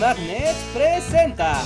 Magnet presenta.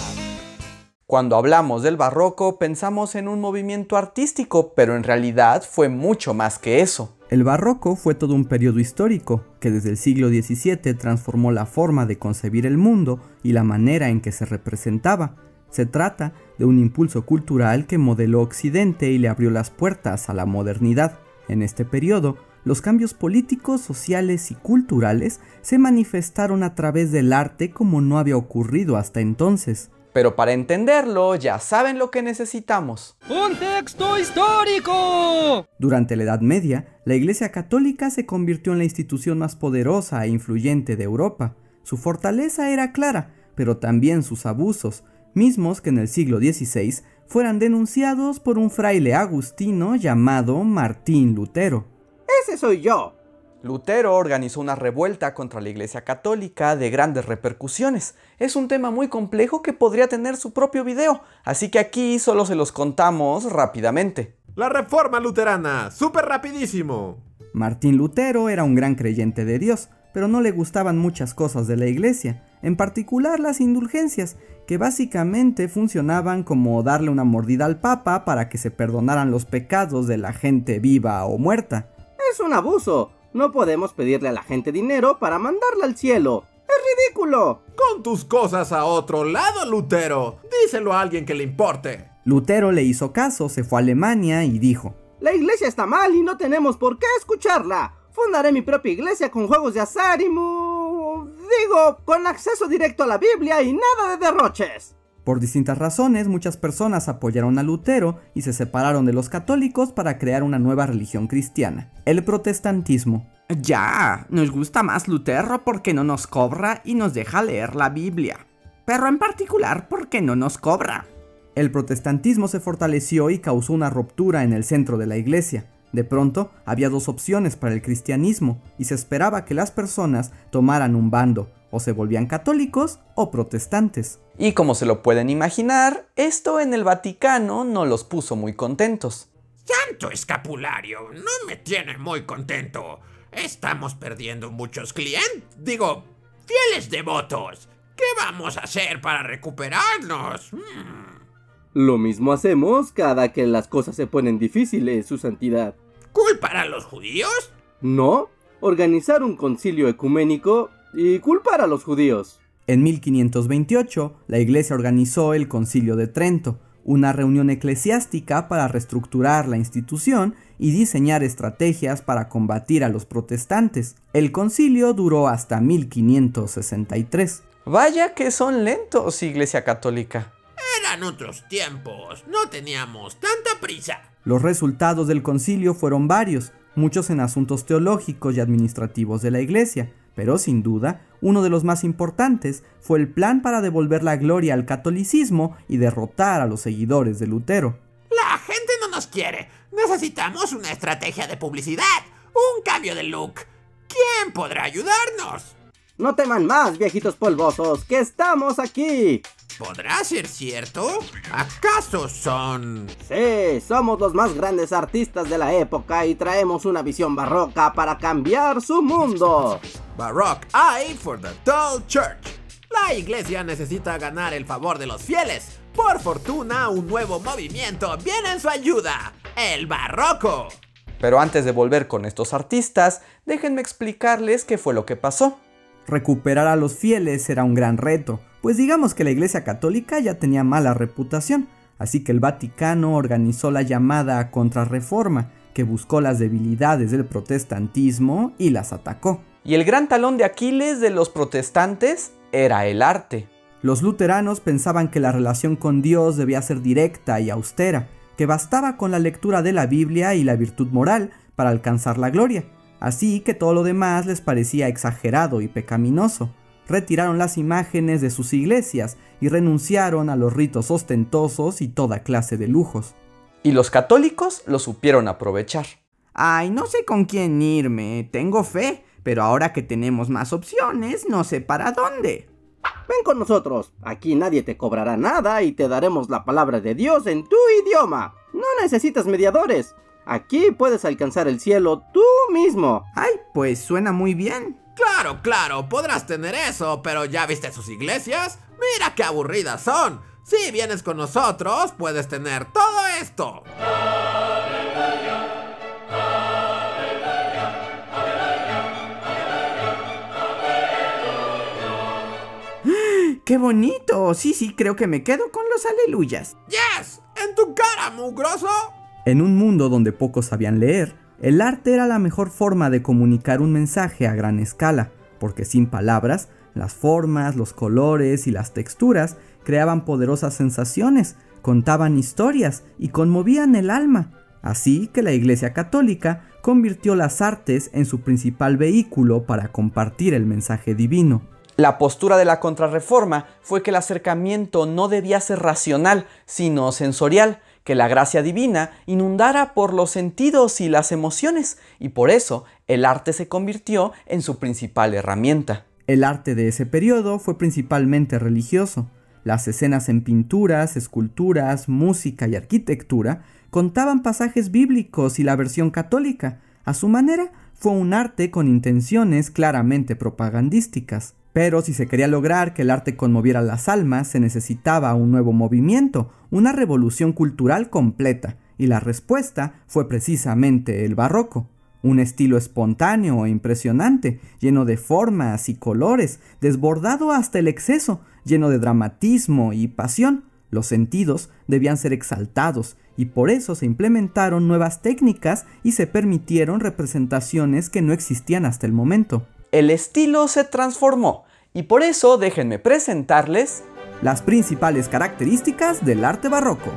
Cuando hablamos del barroco pensamos en un movimiento artístico, pero en realidad fue mucho más que eso. El barroco fue todo un periodo histórico que desde el siglo XVII transformó la forma de concebir el mundo y la manera en que se representaba. Se trata de un impulso cultural que modeló Occidente y le abrió las puertas a la modernidad. En este periodo, los cambios políticos, sociales y culturales se manifestaron a través del arte como no había ocurrido hasta entonces. Pero para entenderlo, ya saben lo que necesitamos. ¡Un texto histórico! Durante la Edad Media, la Iglesia Católica se convirtió en la institución más poderosa e influyente de Europa. Su fortaleza era clara, pero también sus abusos, mismos que en el siglo XVI fueran denunciados por un fraile agustino llamado Martín Lutero. Ese soy yo. Lutero organizó una revuelta contra la Iglesia Católica de grandes repercusiones. Es un tema muy complejo que podría tener su propio video, así que aquí solo se los contamos rápidamente. La reforma luterana, súper rapidísimo. Martín Lutero era un gran creyente de Dios, pero no le gustaban muchas cosas de la Iglesia, en particular las indulgencias, que básicamente funcionaban como darle una mordida al Papa para que se perdonaran los pecados de la gente viva o muerta. Es un abuso. No podemos pedirle a la gente dinero para mandarla al cielo. ¡Es ridículo! Con tus cosas a otro lado, Lutero. Díselo a alguien que le importe. Lutero le hizo caso, se fue a Alemania y dijo, La iglesia está mal y no tenemos por qué escucharla. Fundaré mi propia iglesia con juegos de azar y mu... digo, con acceso directo a la Biblia y nada de derroches. Por distintas razones, muchas personas apoyaron a Lutero y se separaron de los católicos para crear una nueva religión cristiana, el protestantismo. Ya, nos gusta más Lutero porque no nos cobra y nos deja leer la Biblia. Pero en particular porque no nos cobra. El protestantismo se fortaleció y causó una ruptura en el centro de la iglesia. De pronto, había dos opciones para el cristianismo y se esperaba que las personas tomaran un bando, o se volvían católicos o protestantes. Y como se lo pueden imaginar, esto en el Vaticano no los puso muy contentos. Santo escapulario, no me tiene muy contento. Estamos perdiendo muchos clientes, digo, fieles devotos. ¿Qué vamos a hacer para recuperarnos? Hmm. Lo mismo hacemos cada que las cosas se ponen difíciles, su santidad. ¿Culpar a los judíos? No, organizar un concilio ecuménico y culpar a los judíos. En 1528, la Iglesia organizó el Concilio de Trento, una reunión eclesiástica para reestructurar la institución y diseñar estrategias para combatir a los protestantes. El concilio duró hasta 1563. Vaya que son lentos, Iglesia Católica. Eran otros tiempos, no teníamos tanta prisa. Los resultados del concilio fueron varios, muchos en asuntos teológicos y administrativos de la Iglesia, pero sin duda, uno de los más importantes fue el plan para devolver la gloria al catolicismo y derrotar a los seguidores de Lutero. La gente no nos quiere. Necesitamos una estrategia de publicidad, un cambio de look. ¿Quién podrá ayudarnos? No teman más, viejitos polvosos, que estamos aquí. ¿Podrá ser cierto? ¿Acaso son...? Sí, somos los más grandes artistas de la época y traemos una visión barroca para cambiar su mundo. Baroque Eye for the Tall Church. La iglesia necesita ganar el favor de los fieles. Por fortuna, un nuevo movimiento viene en su ayuda. El barroco. Pero antes de volver con estos artistas, déjenme explicarles qué fue lo que pasó. Recuperar a los fieles era un gran reto, pues digamos que la Iglesia Católica ya tenía mala reputación, así que el Vaticano organizó la llamada Contrarreforma, que buscó las debilidades del protestantismo y las atacó. Y el gran talón de Aquiles de los protestantes era el arte. Los luteranos pensaban que la relación con Dios debía ser directa y austera, que bastaba con la lectura de la Biblia y la virtud moral para alcanzar la gloria, así que todo lo demás les parecía exagerado y pecaminoso. Retiraron las imágenes de sus iglesias y renunciaron a los ritos ostentosos y toda clase de lujos. Y los católicos lo supieron aprovechar. Ay, no sé con quién irme, tengo fe, pero ahora que tenemos más opciones, no sé para dónde. Ven con nosotros, aquí nadie te cobrará nada y te daremos la palabra de Dios en tu idioma. No necesitas mediadores. Aquí puedes alcanzar el cielo tú mismo. Ay, pues suena muy bien. Claro, claro, podrás tener eso, pero ¿ya viste sus iglesias? Mira qué aburridas son. Si vienes con nosotros, puedes tener todo esto. ¡Qué bonito! Sí, sí, creo que me quedo con los aleluyas. ¡Yes! ¡En tu cara, mugroso! En un mundo donde pocos sabían leer, el arte era la mejor forma de comunicar un mensaje a gran escala, porque sin palabras, las formas, los colores y las texturas creaban poderosas sensaciones, contaban historias y conmovían el alma. Así que la Iglesia Católica convirtió las artes en su principal vehículo para compartir el mensaje divino. La postura de la contrarreforma fue que el acercamiento no debía ser racional, sino sensorial, que la gracia divina inundara por los sentidos y las emociones, y por eso el arte se convirtió en su principal herramienta. El arte de ese periodo fue principalmente religioso. Las escenas en pinturas, esculturas, música y arquitectura contaban pasajes bíblicos y la versión católica. A su manera, fue un arte con intenciones claramente propagandísticas. Pero si se quería lograr que el arte conmoviera las almas, se necesitaba un nuevo movimiento, una revolución cultural completa, y la respuesta fue precisamente el barroco. Un estilo espontáneo e impresionante, lleno de formas y colores, desbordado hasta el exceso, lleno de dramatismo y pasión. Los sentidos debían ser exaltados y por eso se implementaron nuevas técnicas y se permitieron representaciones que no existían hasta el momento el estilo se transformó y por eso déjenme presentarles las principales características del arte barroco.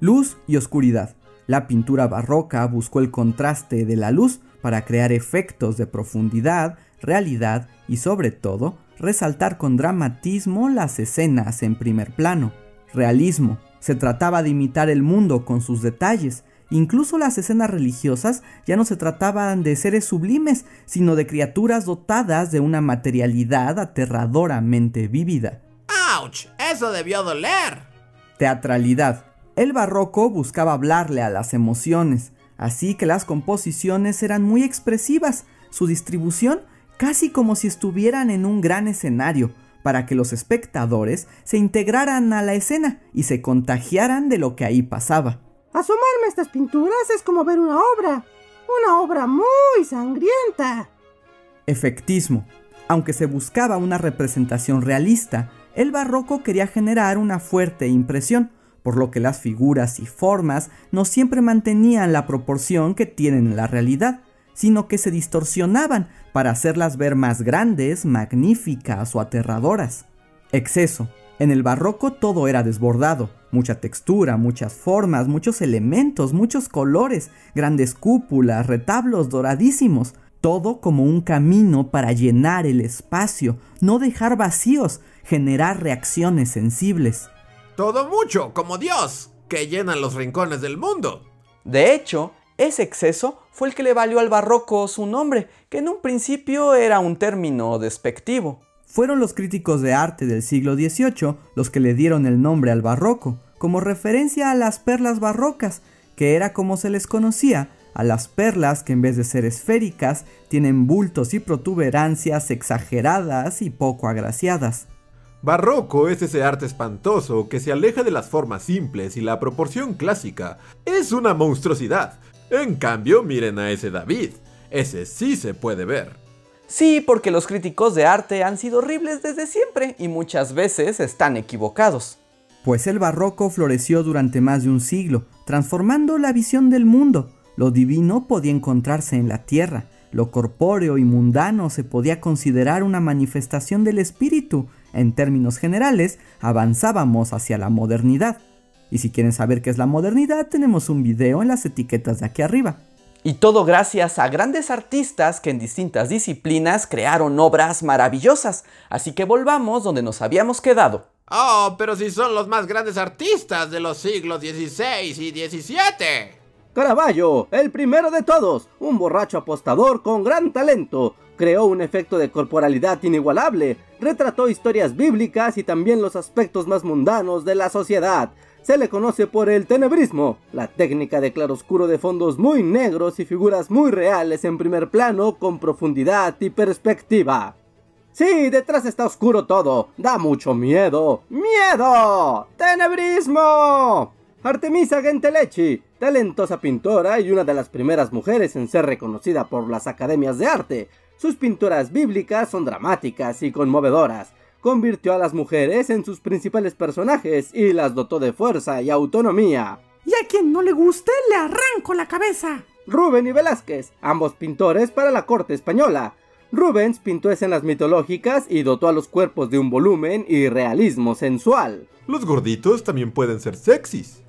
Luz y oscuridad. La pintura barroca buscó el contraste de la luz para crear efectos de profundidad, realidad y sobre todo resaltar con dramatismo las escenas en primer plano. Realismo. Se trataba de imitar el mundo con sus detalles, Incluso las escenas religiosas ya no se trataban de seres sublimes, sino de criaturas dotadas de una materialidad aterradoramente vívida. ¡Auch! Eso debió doler. Teatralidad. El barroco buscaba hablarle a las emociones, así que las composiciones eran muy expresivas, su distribución casi como si estuvieran en un gran escenario, para que los espectadores se integraran a la escena y se contagiaran de lo que ahí pasaba. Asomarme a estas pinturas es como ver una obra, una obra muy sangrienta. Efectismo. Aunque se buscaba una representación realista, el barroco quería generar una fuerte impresión, por lo que las figuras y formas no siempre mantenían la proporción que tienen en la realidad, sino que se distorsionaban para hacerlas ver más grandes, magníficas o aterradoras. Exceso. En el barroco todo era desbordado, mucha textura, muchas formas, muchos elementos, muchos colores, grandes cúpulas, retablos doradísimos, todo como un camino para llenar el espacio, no dejar vacíos, generar reacciones sensibles. Todo mucho, como Dios, que llena los rincones del mundo. De hecho, ese exceso fue el que le valió al barroco su nombre, que en un principio era un término despectivo. Fueron los críticos de arte del siglo XVIII los que le dieron el nombre al barroco, como referencia a las perlas barrocas, que era como se les conocía, a las perlas que en vez de ser esféricas tienen bultos y protuberancias exageradas y poco agraciadas. Barroco es ese arte espantoso que se aleja de las formas simples y la proporción clásica. Es una monstruosidad. En cambio, miren a ese David. Ese sí se puede ver. Sí, porque los críticos de arte han sido horribles desde siempre y muchas veces están equivocados. Pues el barroco floreció durante más de un siglo, transformando la visión del mundo. Lo divino podía encontrarse en la tierra, lo corpóreo y mundano se podía considerar una manifestación del espíritu. En términos generales, avanzábamos hacia la modernidad. Y si quieren saber qué es la modernidad, tenemos un video en las etiquetas de aquí arriba. Y todo gracias a grandes artistas que en distintas disciplinas crearon obras maravillosas. Así que volvamos donde nos habíamos quedado. Oh, pero si son los más grandes artistas de los siglos XVI y XVII. Caravaggio, el primero de todos, un borracho apostador con gran talento, creó un efecto de corporalidad inigualable, retrató historias bíblicas y también los aspectos más mundanos de la sociedad. Se le conoce por el tenebrismo, la técnica de claroscuro de fondos muy negros y figuras muy reales en primer plano con profundidad y perspectiva. Sí, detrás está oscuro todo, da mucho miedo. ¡Miedo! ¡Tenebrismo! Artemisa Gentelechi, talentosa pintora y una de las primeras mujeres en ser reconocida por las academias de arte. Sus pinturas bíblicas son dramáticas y conmovedoras. Convirtió a las mujeres en sus principales personajes y las dotó de fuerza y autonomía. Y a quien no le guste, le arranco la cabeza. Rubén y Velázquez, ambos pintores para la corte española. Rubens pintó escenas mitológicas y dotó a los cuerpos de un volumen y realismo sensual. Los gorditos también pueden ser sexys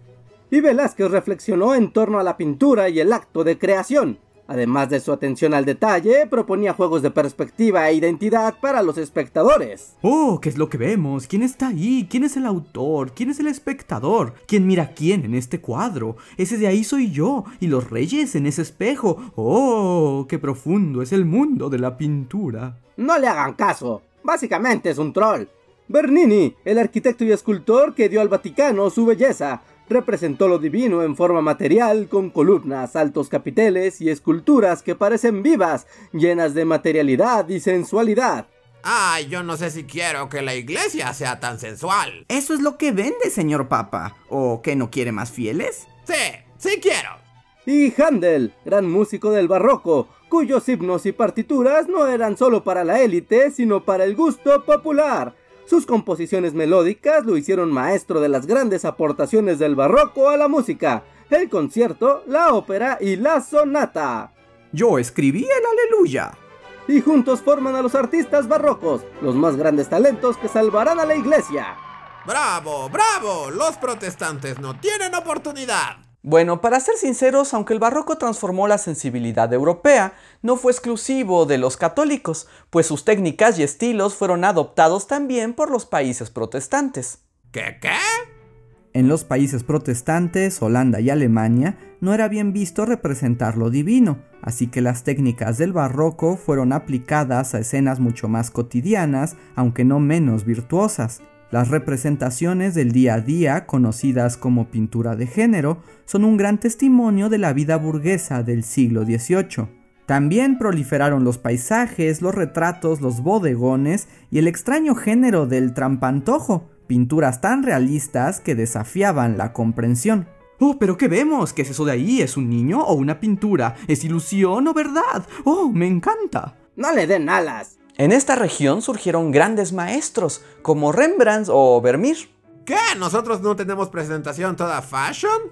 y Velázquez reflexionó en torno a la pintura y el acto de creación. Además de su atención al detalle, proponía juegos de perspectiva e identidad para los espectadores. Oh, ¿qué es lo que vemos? ¿Quién está ahí? ¿Quién es el autor? ¿Quién es el espectador? ¿Quién mira a quién en este cuadro? Ese de ahí soy yo, y los reyes en ese espejo. Oh, qué profundo es el mundo de la pintura. No le hagan caso. Básicamente es un troll. Bernini, el arquitecto y escultor que dio al Vaticano su belleza, representó lo divino en forma material con columnas, altos capiteles y esculturas que parecen vivas, llenas de materialidad y sensualidad. Ay, yo no sé si quiero que la iglesia sea tan sensual. Eso es lo que vende, señor Papa. ¿O que no quiere más fieles? Sí, sí quiero. Y Handel, gran músico del barroco, cuyos himnos y partituras no eran solo para la élite, sino para el gusto popular. Sus composiciones melódicas lo hicieron maestro de las grandes aportaciones del barroco a la música, el concierto, la ópera y la sonata. Yo escribí el aleluya. Y juntos forman a los artistas barrocos, los más grandes talentos que salvarán a la iglesia. ¡Bravo, bravo! Los protestantes no tienen oportunidad. Bueno, para ser sinceros, aunque el barroco transformó la sensibilidad europea, no fue exclusivo de los católicos, pues sus técnicas y estilos fueron adoptados también por los países protestantes. ¿Qué qué? En los países protestantes, Holanda y Alemania, no era bien visto representar lo divino, así que las técnicas del barroco fueron aplicadas a escenas mucho más cotidianas, aunque no menos virtuosas. Las representaciones del día a día, conocidas como pintura de género, son un gran testimonio de la vida burguesa del siglo XVIII. También proliferaron los paisajes, los retratos, los bodegones y el extraño género del trampantojo, pinturas tan realistas que desafiaban la comprensión. Oh, pero ¿qué vemos? ¿Qué es eso de ahí? ¿Es un niño o una pintura? ¿Es ilusión o verdad? Oh, me encanta. No le den alas. En esta región surgieron grandes maestros como Rembrandt o Vermeer. ¿Qué? ¿Nosotros no tenemos presentación toda fashion?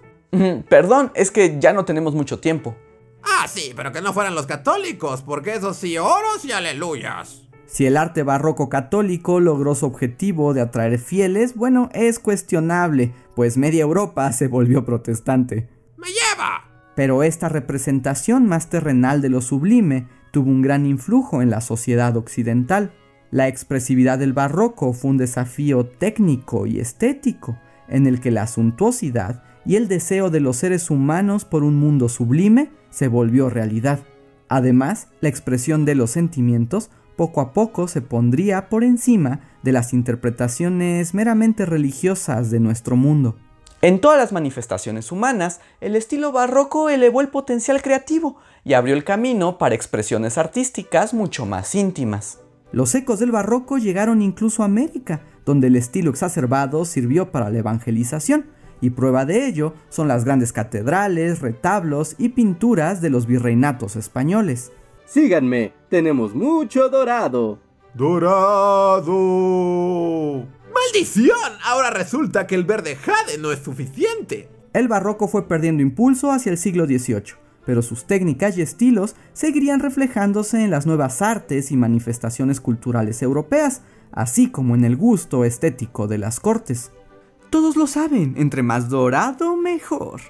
Perdón, es que ya no tenemos mucho tiempo. Ah, sí, pero que no fueran los católicos, porque esos sí oros y aleluyas. Si el arte barroco católico logró su objetivo de atraer fieles, bueno, es cuestionable, pues media Europa se volvió protestante. ¡Me lleva! Pero esta representación más terrenal de lo sublime tuvo un gran influjo en la sociedad occidental. La expresividad del barroco fue un desafío técnico y estético, en el que la suntuosidad y el deseo de los seres humanos por un mundo sublime se volvió realidad. Además, la expresión de los sentimientos poco a poco se pondría por encima de las interpretaciones meramente religiosas de nuestro mundo. En todas las manifestaciones humanas, el estilo barroco elevó el potencial creativo y abrió el camino para expresiones artísticas mucho más íntimas. Los ecos del barroco llegaron incluso a América, donde el estilo exacerbado sirvió para la evangelización, y prueba de ello son las grandes catedrales, retablos y pinturas de los virreinatos españoles. Síganme, tenemos mucho dorado. ¡Dorado! ¡Maldición! Ahora resulta que el verde jade no es suficiente. El barroco fue perdiendo impulso hacia el siglo XVIII, pero sus técnicas y estilos seguirían reflejándose en las nuevas artes y manifestaciones culturales europeas, así como en el gusto estético de las cortes. Todos lo saben, entre más dorado, mejor.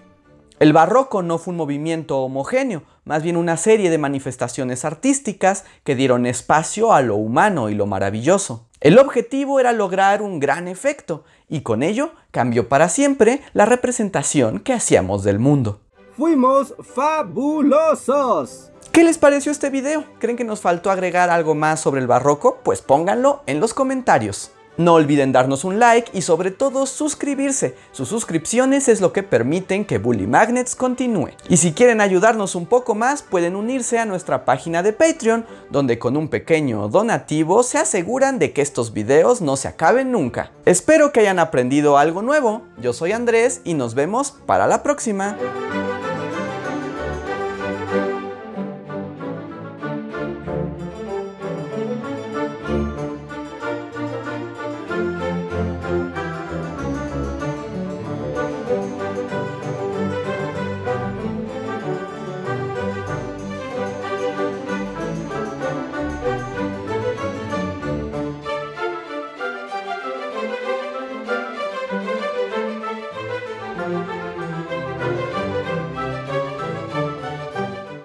El barroco no fue un movimiento homogéneo, más bien una serie de manifestaciones artísticas que dieron espacio a lo humano y lo maravilloso. El objetivo era lograr un gran efecto y con ello cambió para siempre la representación que hacíamos del mundo. Fuimos fabulosos. ¿Qué les pareció este video? ¿Creen que nos faltó agregar algo más sobre el barroco? Pues pónganlo en los comentarios. No olviden darnos un like y sobre todo suscribirse. Sus suscripciones es lo que permiten que Bully Magnets continúe. Y si quieren ayudarnos un poco más, pueden unirse a nuestra página de Patreon, donde con un pequeño donativo se aseguran de que estos videos no se acaben nunca. Espero que hayan aprendido algo nuevo. Yo soy Andrés y nos vemos para la próxima.